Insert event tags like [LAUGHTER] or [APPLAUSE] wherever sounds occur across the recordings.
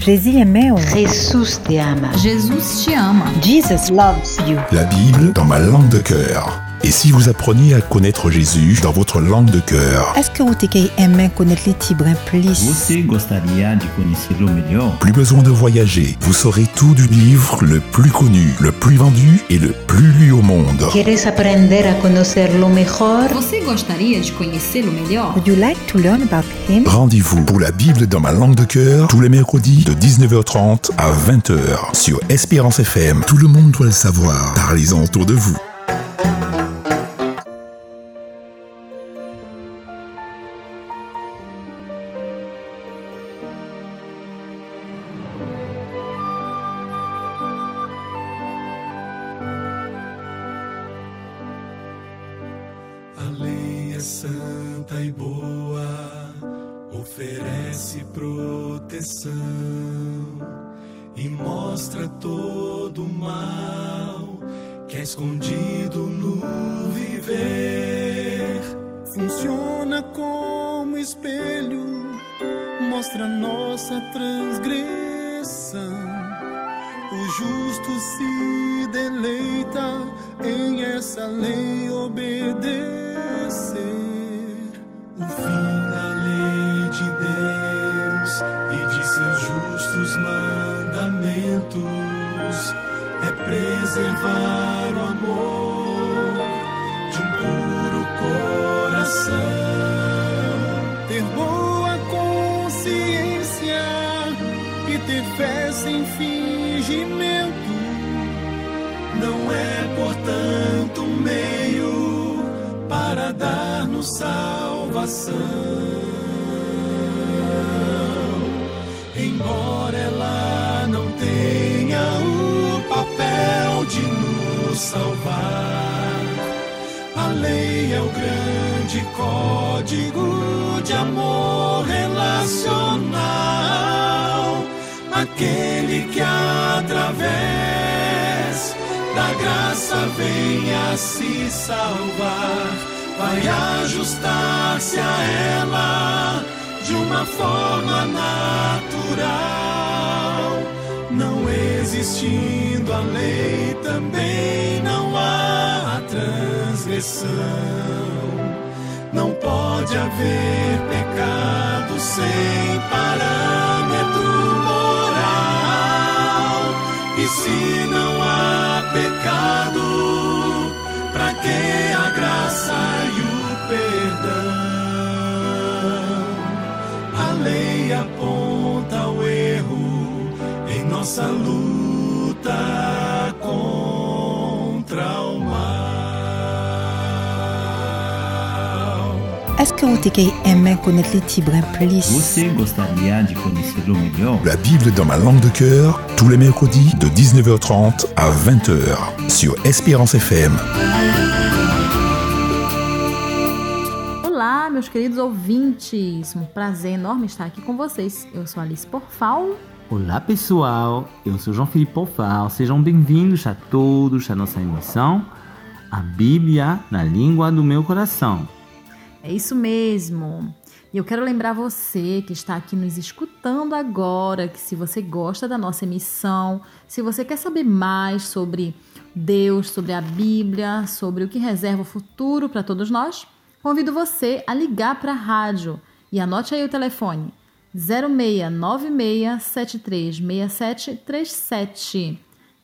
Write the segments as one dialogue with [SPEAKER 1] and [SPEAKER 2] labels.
[SPEAKER 1] Jésus aimait.
[SPEAKER 2] Jesus te ama.
[SPEAKER 3] Jesus te ama.
[SPEAKER 1] Jesus loves you.
[SPEAKER 4] La Bible dans ma langue de cœur. Et si vous appreniez à connaître Jésus dans votre langue de cœur?
[SPEAKER 1] Est-ce que vous aimez connaître les Tibrins plus?
[SPEAKER 4] Plus besoin de voyager. Vous saurez tout du livre le plus connu, le plus vendu et le plus lu au monde.
[SPEAKER 2] Queres aprender a conhecerlo melhor?
[SPEAKER 3] Você gostaria de conhecê-lo melhor?
[SPEAKER 1] Would you like to learn about him?
[SPEAKER 4] Rendez-vous pour la Bible dans ma langue de cœur tous les mercredis de 19h30 à 20h sur Espérance FM. Tout le monde doit le savoir. Parlez-en autour de vous.
[SPEAKER 5] E mostra todo o mal que é escondido no viver. Funciona como espelho, mostra nossa transgressão. O justo se deleita em essa lei obedecer. O fim da lei de Deus e de seus justos mandamentos é preservar o amor de um puro coração, ter boa consciência e ter fé sem fingimento. Não é, portanto, um meio para dar-nos salvação. Embora ela não tenha o papel de nos salvar, a lei é o grande código de amor relacional, aquele que através graça venha se salvar, vai ajustar-se a ela de uma forma natural. Não existindo a lei, também não há transgressão. Não pode haver pecado sem parâmetro moral. E se não nossa luta contra o mal.
[SPEAKER 1] Est-ce que vous aimez connaître les Tibrins plus
[SPEAKER 6] Você gostaria de conhecê-lo melhor?
[SPEAKER 4] La Bible dans ma langue de cœur tous les mercredis de 19h30 à 20h sur Espérance FM.
[SPEAKER 3] Olá, meus queridos ouvintes. Um prazer enorme estar aqui com vocês. Eu sou Alice Porfal.
[SPEAKER 7] Olá pessoal, eu sou João Felipe Porfal. Sejam bem-vindos a todos à nossa emissão A Bíblia na Língua do Meu Coração.
[SPEAKER 3] É isso mesmo. E eu quero lembrar você que está aqui nos escutando agora que se você gosta da nossa emissão, se você quer saber mais sobre Deus, sobre a Bíblia, sobre o que reserva o futuro para todos nós, convido você a ligar para a rádio e anote aí o telefone 0696736737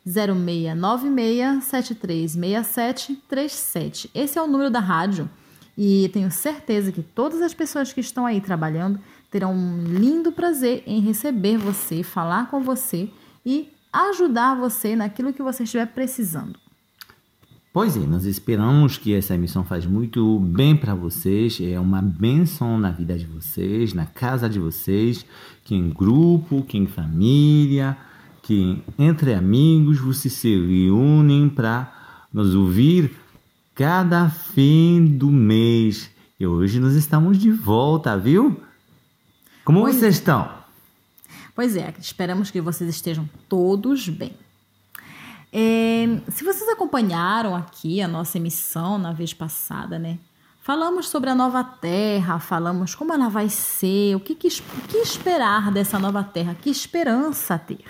[SPEAKER 3] 0696736737. Esse é o número da rádio e tenho certeza que todas as pessoas que estão aí trabalhando terão um lindo prazer em receber você, falar com você e ajudar você naquilo que você estiver precisando.
[SPEAKER 7] Pois é, nós esperamos que essa emissão faz muito bem para vocês, é uma benção na vida de vocês, na casa de vocês, que em grupo, que em família, que entre amigos vocês se reúnem para nos ouvir cada fim do mês. E hoje nós estamos de volta, viu? Como
[SPEAKER 3] Pois
[SPEAKER 7] vocês estão?
[SPEAKER 3] Pois é, esperamos que vocês estejam todos bem. É, se vocês acompanharam aqui a nossa emissão na vez passada, né? Falamos sobre a nova terra, falamos como ela vai ser, o que, que, que esperar dessa nova terra, que esperança ter.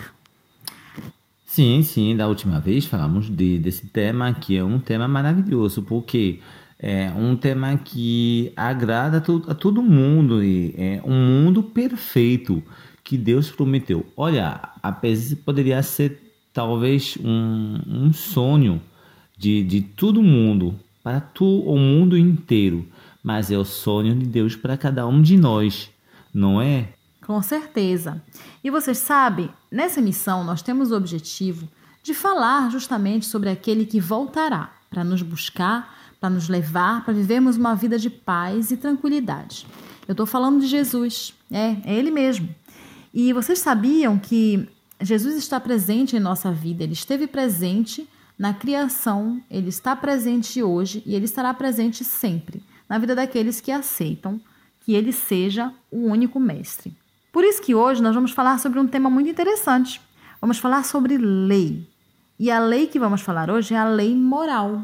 [SPEAKER 7] Sim, sim, da última vez falamos de, desse tema que é um tema maravilhoso, porque é um tema que agrada a, a todo mundo e é um mundo perfeito que Deus prometeu. Olha, apesar poderia ser talvez um, um sonho de, de todo mundo, para tu, o mundo inteiro, mas é o sonho de Deus para cada um de nós, não é?
[SPEAKER 3] Com certeza. E vocês sabem, nessa missão nós temos o objetivo de falar justamente sobre aquele que voltará para nos buscar, para nos levar, para vivermos uma vida de paz e tranquilidade. Eu estou falando de Jesus, é, é Ele mesmo. E vocês sabiam que Jesus está presente em nossa vida, Ele esteve presente na criação, Ele está presente hoje e Ele estará presente sempre na vida daqueles que aceitam que Ele seja o único mestre. Por isso que hoje nós vamos falar sobre um tema muito interessante. Vamos falar sobre lei. E a lei que vamos falar hoje é a lei moral.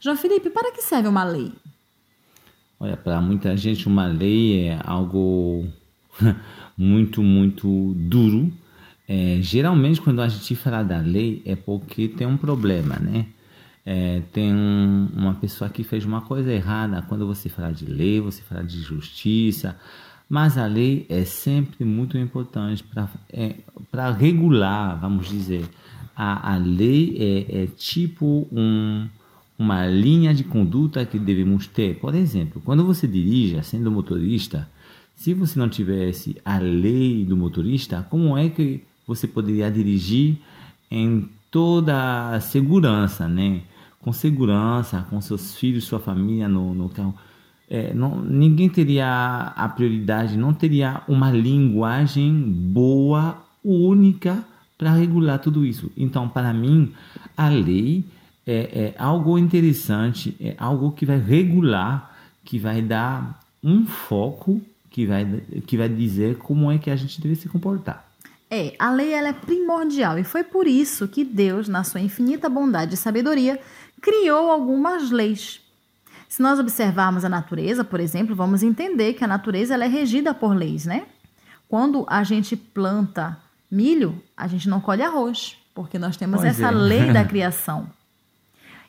[SPEAKER 3] João Felipe, para que serve uma lei?
[SPEAKER 7] Olha, para muita gente uma lei é algo [LAUGHS] muito, muito duro. É, geralmente, quando a gente fala da lei, é porque tem um problema, né? É, tem um, uma pessoa que fez uma coisa errada. Quando você fala de lei, você fala de justiça, mas a lei é sempre muito importante para é, regular, vamos dizer. A, a lei é, é tipo um, uma linha de conduta que devemos ter. Por exemplo, quando você dirige, sendo motorista, se você não tivesse a lei do motorista, como é que você poderia dirigir em toda a segurança, né? Com segurança, com seus filhos, sua família no, no carro é, não, ninguém teria a prioridade, não teria uma linguagem boa, única para regular tudo isso. Então, para mim, a lei é, é, algo interessante, é algo que vai regular, que vai dar um foco, que vai, que vai dizer como é que a gente deve se comportar.
[SPEAKER 3] É, a lei ela é primordial e foi por isso que Deus, na sua infinita bondade e sabedoria, criou algumas leis se nós observarmos a natureza, por exemplo, vamos entender que a natureza ela é regida por leis, né? Quando a gente planta milho, a gente não colhe arroz, porque nós temos pois essa é. lei da [LAUGHS] criação.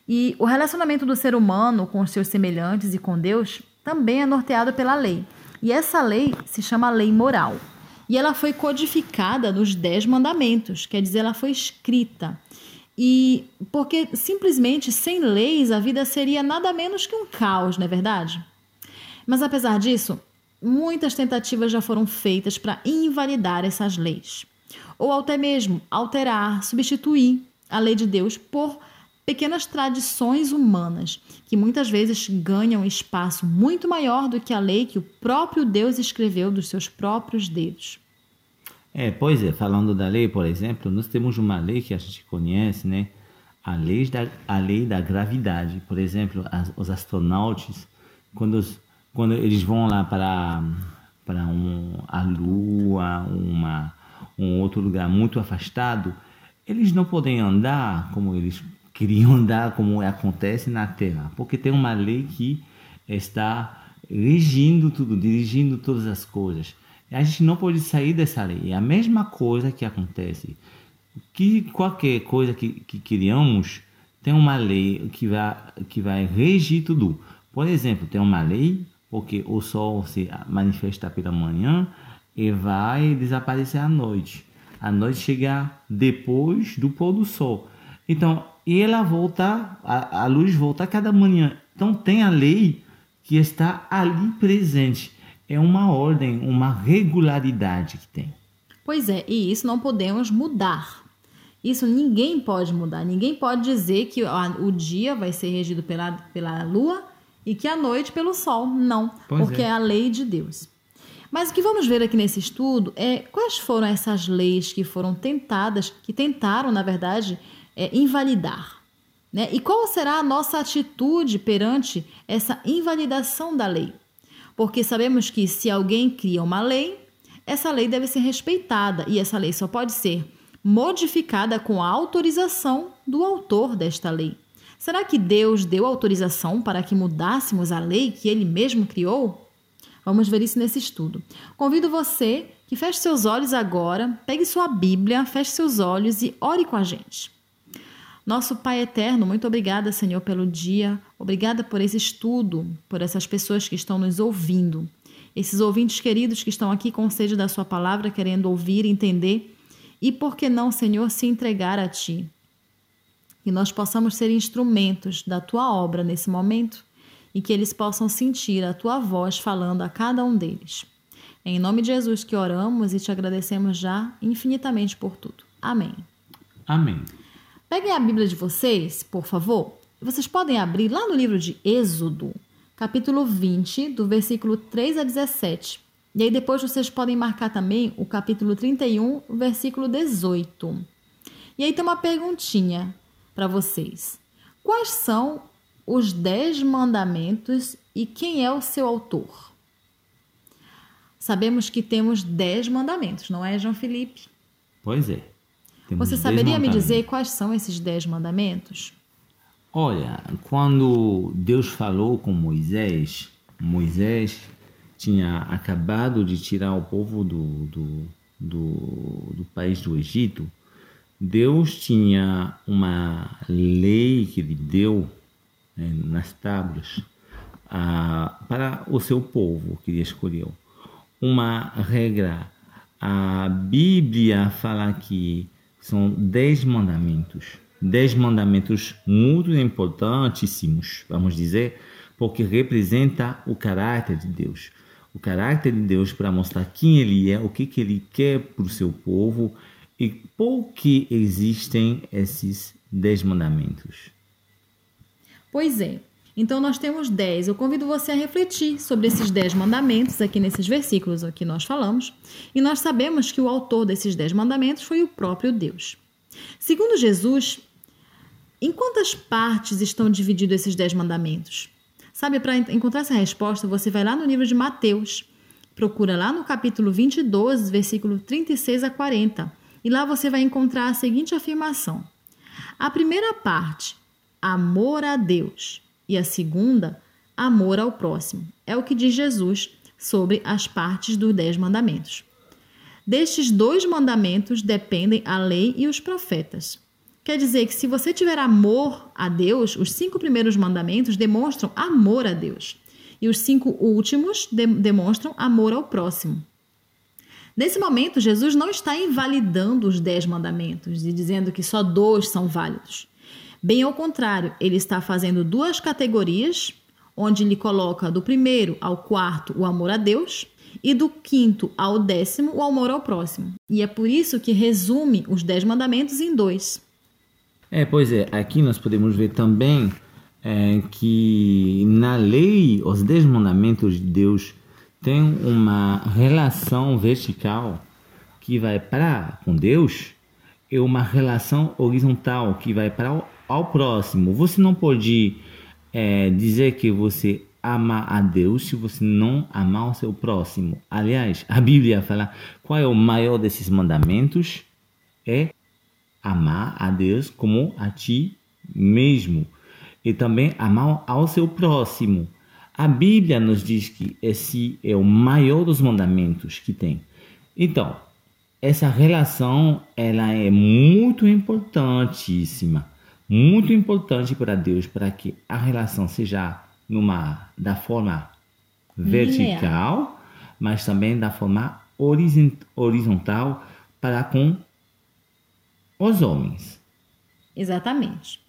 [SPEAKER 3] E o relacionamento do ser humano com os seus semelhantes e com Deus também é norteado pela lei. E essa lei se chama lei moral. E ela foi codificada nos Dez Mandamentos, quer dizer, ela foi escrita. E porque simplesmente sem leis a vida seria nada menos que um caos, não é verdade? Mas apesar disso, muitas tentativas já foram feitas para invalidar essas leis, ou até mesmo alterar, substituir a lei de Deus por pequenas tradições humanas, que muitas vezes ganham espaço muito maior do que a lei que o próprio Deus escreveu dos seus próprios dedos.
[SPEAKER 7] É, pois é, falando da lei, por exemplo, nós temos uma lei que a gente conhece, né? A lei da, a lei da gravidade. Por exemplo, as, os astronautas, quando, os, quando eles vão lá para, para um, a Lua, uma, um outro lugar muito afastado, eles não podem andar como eles queriam [LAUGHS] andar, como acontece na Terra, porque tem uma lei que está regindo tudo, dirigindo todas as coisas. A gente não pode sair dessa lei. É a mesma coisa que acontece. Que qualquer coisa que, que criamos tem uma lei que vai, que vai regir tudo. Por exemplo, tem uma lei porque o sol se manifesta pela manhã e vai desaparecer à noite. A noite chega depois do pôr do sol. Então, ela volta, a, a luz volta a cada manhã. Então, tem a lei que está ali presente é uma ordem, uma regularidade que tem.
[SPEAKER 3] Pois é, e isso não podemos mudar. Isso ninguém pode mudar. Ninguém pode dizer que o dia vai ser regido pela, pela lua e que a noite pelo sol. Não, pois porque é. é a lei de Deus. Mas o que vamos ver aqui nesse estudo é quais foram essas leis que foram tentadas, que tentaram, na verdade, é, invalidar. Né? E qual será a nossa atitude perante essa invalidação da lei? porque sabemos que se alguém cria uma lei, essa lei deve ser respeitada e essa lei só pode ser modificada com a autorização do autor desta lei. Será que Deus deu autorização para que mudássemos a lei que ele mesmo criou? Vamos ver isso nesse estudo. Convido você que feche seus olhos agora, pegue sua Bíblia, feche seus olhos e ore com a gente. Nosso Pai eterno, muito obrigada, Senhor, pelo dia. Obrigada por esse estudo, por essas pessoas que estão nos ouvindo. Esses ouvintes queridos que estão aqui com sede da Sua palavra, querendo ouvir, entender e, por que não, Senhor, se entregar a Ti. Que nós possamos ser instrumentos da Tua obra nesse momento e que eles possam sentir a Tua voz falando a cada um deles. Em nome de Jesus que oramos e te agradecemos já infinitamente por tudo. Amém.
[SPEAKER 7] Amém.
[SPEAKER 3] Peguem a Bíblia de vocês, por favor. Vocês podem abrir lá no livro de Êxodo, capítulo 20, do versículo 3 a 17. E aí depois vocês podem marcar também o capítulo 31, versículo 18. E aí tem uma perguntinha para vocês. Quais são os dez mandamentos e quem é o seu autor? Sabemos que temos dez mandamentos, não é, João Felipe?
[SPEAKER 7] Pois é. Temos
[SPEAKER 3] Você saberia me dizer quais são esses dez mandamentos?
[SPEAKER 7] Olha, quando Deus falou com Moisés, Moisés tinha acabado de tirar o povo do, do, do, do país do Egito. Deus tinha uma lei que ele deu né, nas tábuas ah, para o seu povo que ele escolheu. Uma regra. A Bíblia fala que são dez mandamentos. Dez mandamentos muito importantíssimos, vamos dizer, porque representa o caráter de Deus. O caráter de Deus para mostrar quem Ele é, o que, que Ele quer para o seu povo e por que existem esses dez mandamentos.
[SPEAKER 3] Pois é. Então nós temos 10. Eu convido você a refletir sobre esses 10 mandamentos aqui nesses versículos que nós falamos. E nós sabemos que o autor desses 10 mandamentos foi o próprio Deus. Segundo Jesus, em quantas partes estão divididos esses 10 mandamentos? Sabe, para encontrar essa resposta, você vai lá no livro de Mateus. Procura lá no capítulo 22, versículo 36 a 40. E lá você vai encontrar a seguinte afirmação: A primeira parte, amor a Deus, e a segunda, amor ao próximo. É o que diz Jesus sobre as partes dos Dez Mandamentos. Destes dois mandamentos dependem a lei e os profetas. Quer dizer que se você tiver amor a Deus, os cinco primeiros mandamentos demonstram amor a Deus. E os cinco últimos de demonstram amor ao próximo. Nesse momento, Jesus não está invalidando os dez mandamentos e dizendo que só dois são válidos. Bem ao contrário, ele está fazendo duas categorias, onde ele coloca do primeiro ao quarto o amor a Deus e do quinto ao décimo o amor ao próximo. E é por isso que resume os dez mandamentos em dois.
[SPEAKER 7] É, pois é, aqui nós podemos ver também é, que na lei, os dez mandamentos de Deus têm uma relação vertical que vai para com Deus e uma relação horizontal que vai para ao próximo. Você não pode é, dizer que você ama a Deus se você não amar o seu próximo. Aliás, a Bíblia fala qual é o maior desses mandamentos? É amar a Deus como a ti mesmo e também amar ao seu próximo. A Bíblia nos diz que esse é o maior dos mandamentos que tem. Então, essa relação ela é muito importantíssima muito importante para Deus para que a relação seja numa da forma vertical, mas também da forma horizontal para com os homens.
[SPEAKER 3] Exatamente.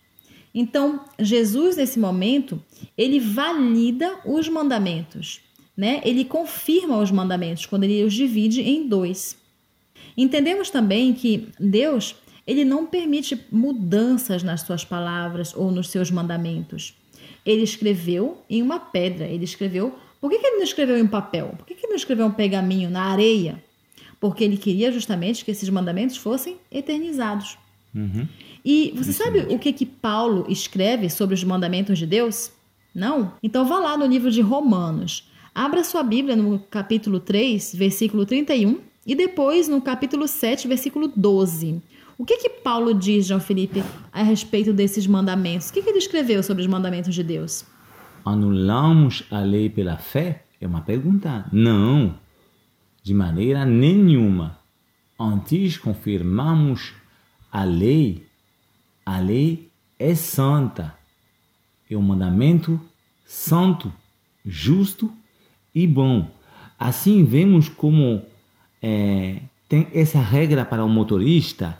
[SPEAKER 3] Então, Jesus nesse momento, ele valida os mandamentos, né? Ele confirma os mandamentos quando ele os divide em dois. Entendemos também que Deus ele não permite mudanças nas suas palavras ou nos seus mandamentos. Ele escreveu em uma pedra, ele escreveu. Por que, que ele não escreveu em papel? Por que, que ele não escreveu um pergaminho na areia? Porque ele queria justamente que esses mandamentos fossem eternizados.
[SPEAKER 7] Uhum.
[SPEAKER 3] E você Isso sabe mesmo. o que, que Paulo escreve sobre os mandamentos de Deus? Não? Então vá lá no livro de Romanos. Abra sua Bíblia no capítulo 3, versículo 31, e depois no capítulo 7, versículo 12. O que que Paulo diz, João Felipe, a respeito desses mandamentos? O que, que ele escreveu sobre os mandamentos de Deus?
[SPEAKER 7] Anulamos a lei pela fé? É uma pergunta. Não, de maneira nenhuma. Antes confirmamos a lei. A lei é santa. É um mandamento santo, justo e bom. Assim vemos como é, tem essa regra para o motorista,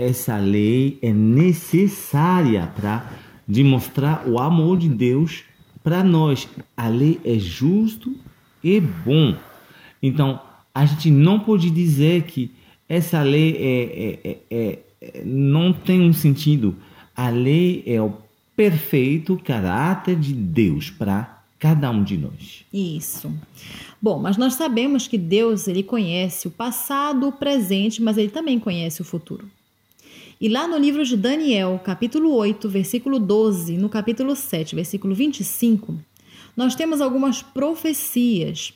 [SPEAKER 7] essa lei é necessária para demonstrar o amor de Deus para nós. A lei é justo e bom. Então, a gente não pode dizer que essa lei é, é, é, é não tem um sentido. A lei é o perfeito caráter de Deus para cada um de nós.
[SPEAKER 3] Isso. Bom, mas nós sabemos que Deus ele conhece o passado, o presente, mas ele também conhece o futuro. E lá no livro de Daniel, capítulo 8, versículo 12, no capítulo 7, versículo 25, nós temos algumas profecias.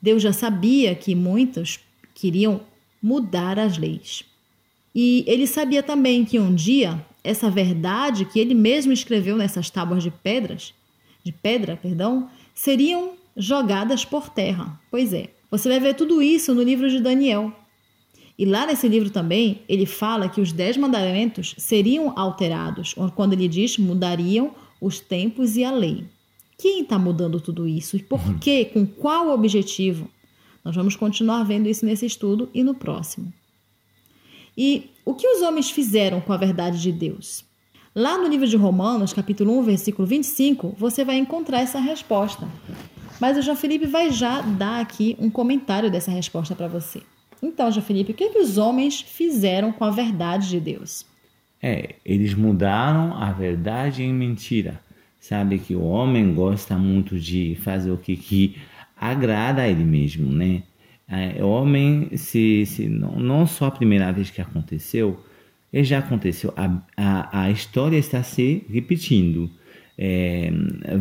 [SPEAKER 3] Deus já sabia que muitos queriam mudar as leis. E ele sabia também que um dia essa verdade que ele mesmo escreveu nessas tábuas de pedras, de pedra, perdão, seriam jogadas por terra. Pois é, você vai ver tudo isso no livro de Daniel. E lá nesse livro também, ele fala que os dez mandamentos seriam alterados, quando ele diz mudariam os tempos e a lei. Quem está mudando tudo isso e por quê? Com qual objetivo? Nós vamos continuar vendo isso nesse estudo e no próximo. E o que os homens fizeram com a verdade de Deus? Lá no livro de Romanos, capítulo 1, versículo 25, você vai encontrar essa resposta. Mas o João Felipe vai já dar aqui um comentário dessa resposta para você. Então, João Felipe, o que, é que os homens fizeram com a verdade de Deus?
[SPEAKER 7] É, eles mudaram a verdade em mentira. Sabe que o homem gosta muito de fazer o que, que agrada a ele mesmo, né? É, homem, se, se não, não só a primeira vez que aconteceu, ele já aconteceu, a, a, a história está se repetindo. É,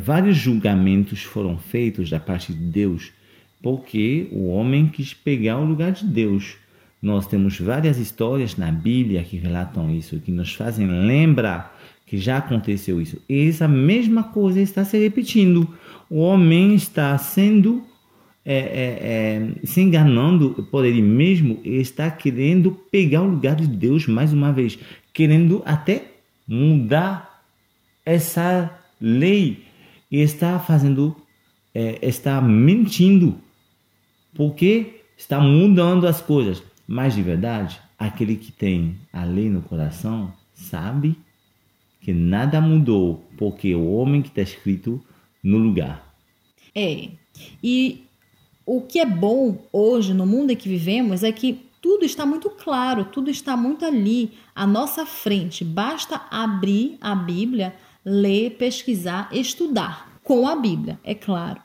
[SPEAKER 7] vários julgamentos foram feitos da parte de Deus porque o homem quis pegar o lugar de Deus. Nós temos várias histórias na Bíblia que relatam isso, que nos fazem lembrar que já aconteceu isso. E essa mesma coisa está se repetindo. O homem está sendo é, é, é, se enganando por ele mesmo, está querendo pegar o lugar de Deus mais uma vez, querendo até mudar essa lei e está fazendo, é, está mentindo, porque está mudando as coisas. Mas de verdade, aquele que tem a lei no coração sabe que nada mudou, porque o homem que está escrito no lugar.
[SPEAKER 3] É. E o que é bom hoje no mundo em que vivemos é que tudo está muito claro, tudo está muito ali, à nossa frente. Basta abrir a Bíblia, ler, pesquisar, estudar com a Bíblia, é claro.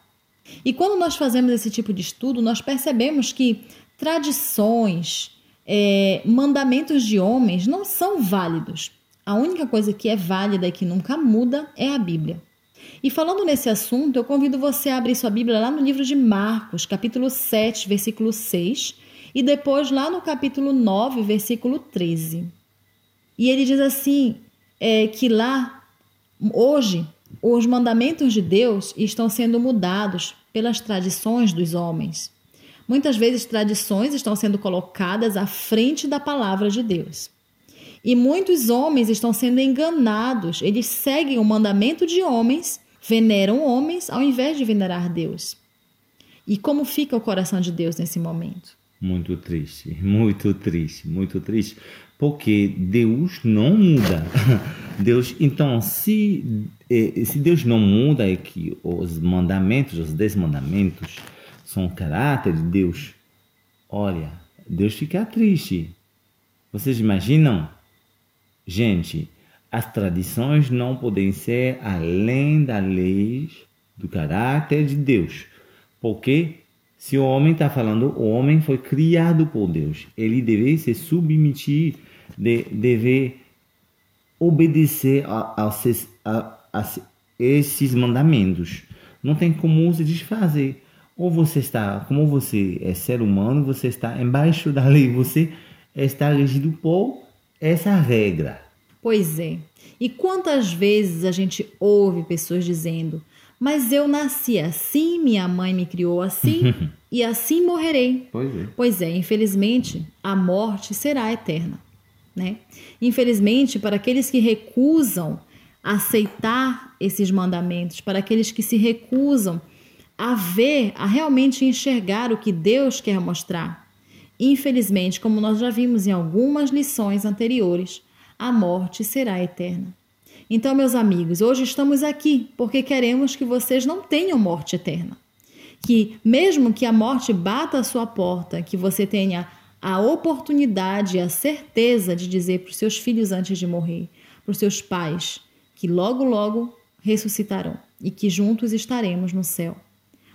[SPEAKER 3] E quando nós fazemos esse tipo de estudo, nós percebemos que tradições, é, mandamentos de homens não são válidos. A única coisa que é válida e que nunca muda é a Bíblia. E falando nesse assunto, eu convido você a abrir sua Bíblia lá no livro de Marcos, capítulo 7, versículo 6, e depois lá no capítulo 9, versículo 13. E ele diz assim: é, que lá, hoje, os mandamentos de Deus estão sendo mudados pelas tradições dos homens. Muitas vezes, tradições estão sendo colocadas à frente da palavra de Deus. E muitos homens estão sendo enganados, eles seguem o mandamento de homens veneram homens ao invés de venerar Deus. E como fica o coração de Deus nesse momento?
[SPEAKER 7] Muito triste, muito triste, muito triste, porque Deus não muda. [LAUGHS] Deus, então, se eh, se Deus não muda é que os mandamentos, os dez mandamentos são o caráter de Deus. Olha, Deus fica triste. Vocês imaginam? Gente, as tradições não podem ser além da lei do caráter de Deus. Porque se o homem está falando, o homem foi criado por Deus. Ele deve se submeter, de, deve obedecer a, a, a, esses mandamentos. Não tem como se desfazer. Ou você está, como você é ser humano, você está embaixo da lei, você está regido por essa regra.
[SPEAKER 3] Pois é. E quantas vezes a gente ouve pessoas dizendo: Mas eu nasci assim, minha mãe me criou assim, [LAUGHS] e assim morrerei.
[SPEAKER 7] Pois é.
[SPEAKER 3] Pois é, infelizmente, a morte será eterna. Né? Infelizmente, para aqueles que recusam aceitar esses mandamentos, para aqueles que se recusam a ver, a realmente enxergar o que Deus quer mostrar. Infelizmente, como nós já vimos em algumas lições anteriores, a morte será eterna. Então, meus amigos, hoje estamos aqui porque queremos que vocês não tenham morte eterna. Que, mesmo que a morte bata a sua porta, que você tenha a oportunidade, a certeza de dizer para os seus filhos antes de morrer, para os seus pais, que logo, logo ressuscitarão e que juntos estaremos no céu.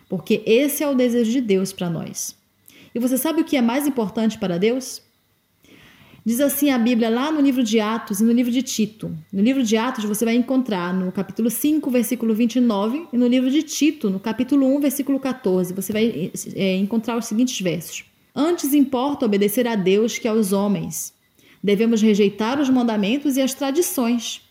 [SPEAKER 3] Porque esse é o desejo de Deus para nós. E você sabe o que é mais importante para Deus? Diz assim a Bíblia lá no livro de Atos e no livro de Tito. No livro de Atos você vai encontrar no capítulo 5, versículo 29, e no livro de Tito, no capítulo 1, versículo 14, você vai é, encontrar os seguintes versos. Antes importa obedecer a Deus que aos homens. Devemos rejeitar os mandamentos e as tradições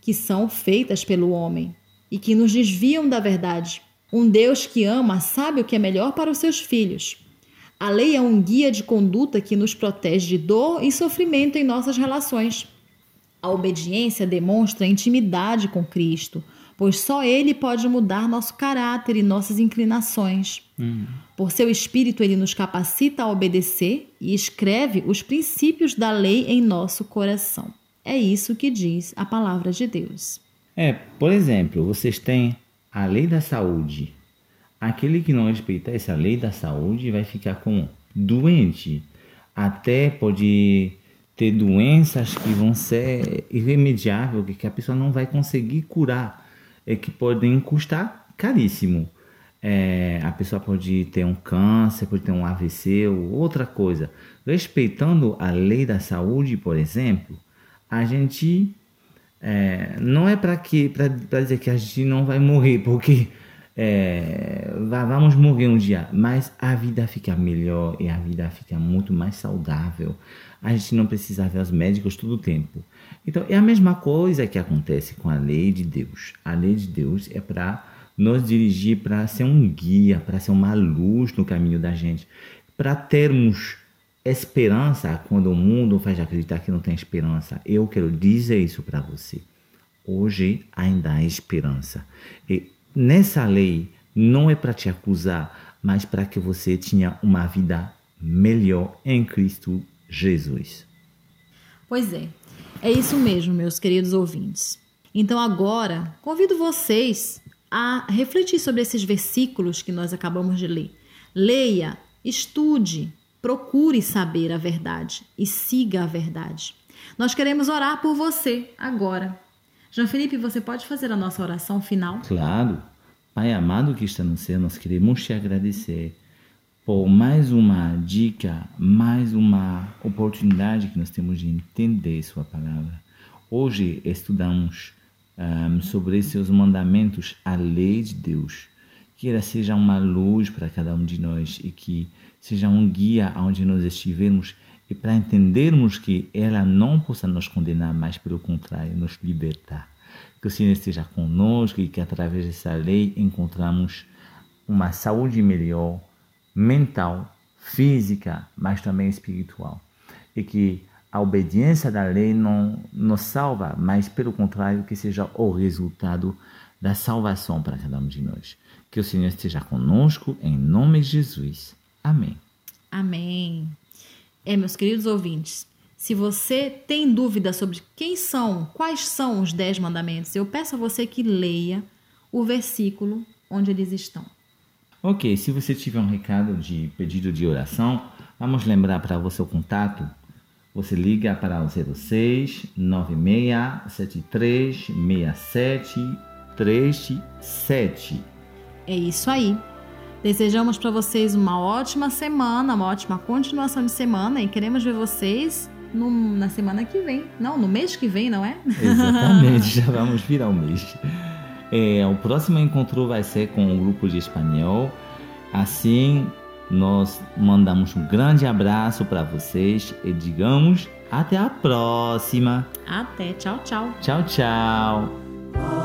[SPEAKER 3] que são feitas pelo homem e que nos desviam da verdade. Um Deus que ama sabe o que é melhor para os seus filhos. A lei é um guia de conduta que nos protege de dor e sofrimento em nossas relações. A obediência demonstra intimidade com Cristo, pois só Ele pode mudar nosso caráter e nossas inclinações.
[SPEAKER 7] Hum.
[SPEAKER 3] Por seu espírito, Ele nos capacita a obedecer e escreve os princípios da lei em nosso coração. É isso que diz a palavra de Deus.
[SPEAKER 7] É, por exemplo, vocês têm a lei da saúde. Aquele que não respeitar essa lei da saúde vai ficar com doente. Até pode ter doenças que vão ser irremediáveis, que a pessoa não vai conseguir curar, e que podem custar caríssimo. É, a pessoa pode ter um câncer, pode ter um AVC ou outra coisa. Respeitando a lei da saúde, por exemplo, a gente é, não é para que para dizer que a gente não vai morrer, porque é, vamos morrer um dia, mas a vida fica melhor e a vida fica muito mais saudável. A gente não precisa ver os médicos todo o tempo. Então é a mesma coisa que acontece com a lei de Deus. A lei de Deus é para nos dirigir para ser um guia, para ser uma luz no caminho da gente, para termos esperança quando o mundo faz acreditar que não tem esperança. Eu quero dizer isso para você. Hoje ainda há esperança. E nessa lei não é para te acusar, mas para que você tenha uma vida melhor em Cristo Jesus.
[SPEAKER 3] Pois é, é isso mesmo, meus queridos ouvintes. Então agora convido vocês a refletir sobre esses versículos que nós acabamos de ler. Leia, estude, procure saber a verdade e siga a verdade. Nós queremos orar por você agora. João Felipe, você pode fazer a nossa oração final?
[SPEAKER 7] Claro. Pai amado que está no céu, nós queremos te agradecer por mais uma dica, mais uma oportunidade que nós temos de entender Sua palavra. Hoje estudamos um, sobre seus mandamentos, a lei de Deus. Que ela seja uma luz para cada um de nós e que seja um guia aonde nós estivermos e para entendermos que ela não possa nos condenar, mas pelo contrário, nos libertar. Que o Senhor esteja conosco e que através dessa lei encontramos uma saúde melhor, mental, física, mas também espiritual. E que a obediência da lei não nos salva, mas pelo contrário, que seja o resultado da salvação para cada um de nós. Que o Senhor esteja conosco, em nome de Jesus. Amém.
[SPEAKER 3] Amém. É, meus queridos ouvintes, se você tem dúvida sobre quem são, quais são os dez mandamentos, eu peço a você que leia o versículo onde eles estão.
[SPEAKER 7] Ok, se você tiver um recado de pedido de oração, vamos lembrar para você o contato. Você liga para o 06 96 73 67 37.
[SPEAKER 3] É isso aí. Desejamos para vocês uma ótima semana, uma ótima continuação de semana e queremos ver vocês no, na semana que vem. Não, no mês que vem, não é?
[SPEAKER 7] Exatamente, já vamos virar o mês. [LAUGHS] É, o próximo encontro vai ser com o grupo de espanhol. Assim,
[SPEAKER 8] Nós mandamos um grande abraço para vocês e digamos até a próxima.
[SPEAKER 3] Até, tchau, tchau.
[SPEAKER 8] Tchau, tchau.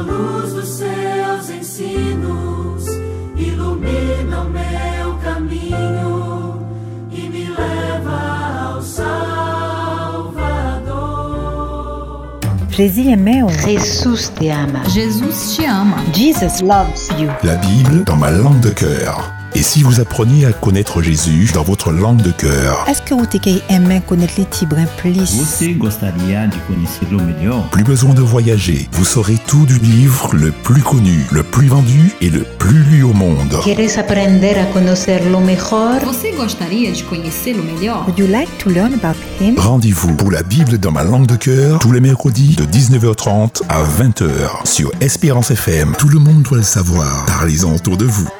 [SPEAKER 9] A luz dos seus ensinos, ilumina o meu caminho e me leva ao Salvador.
[SPEAKER 1] Jésus aimait
[SPEAKER 10] Jesús te ama.
[SPEAKER 3] Jesus te ama.
[SPEAKER 1] Jesus loves you.
[SPEAKER 4] La Bible dans ma langue de cœur. Et si vous appreniez à connaître Jésus dans votre langue de cœur?
[SPEAKER 1] Est-ce que você quer aimer connaître les Tibrins plus?
[SPEAKER 4] Plus besoin de voyager, vous saurez tout du livre le plus connu, le plus vendu et le plus lu au monde.
[SPEAKER 10] ¿Quieres aprender a conocerlo mejor?
[SPEAKER 3] Você gostaria de conhecê-lo melhor?
[SPEAKER 1] Would you like to learn about him?
[SPEAKER 4] Rendez-vous pour la Bible dans ma langue de cœur tous les mercredis de 19h30 à 20h sur Espérance FM. Tout le monde doit le savoir. Parlez-en autour de vous.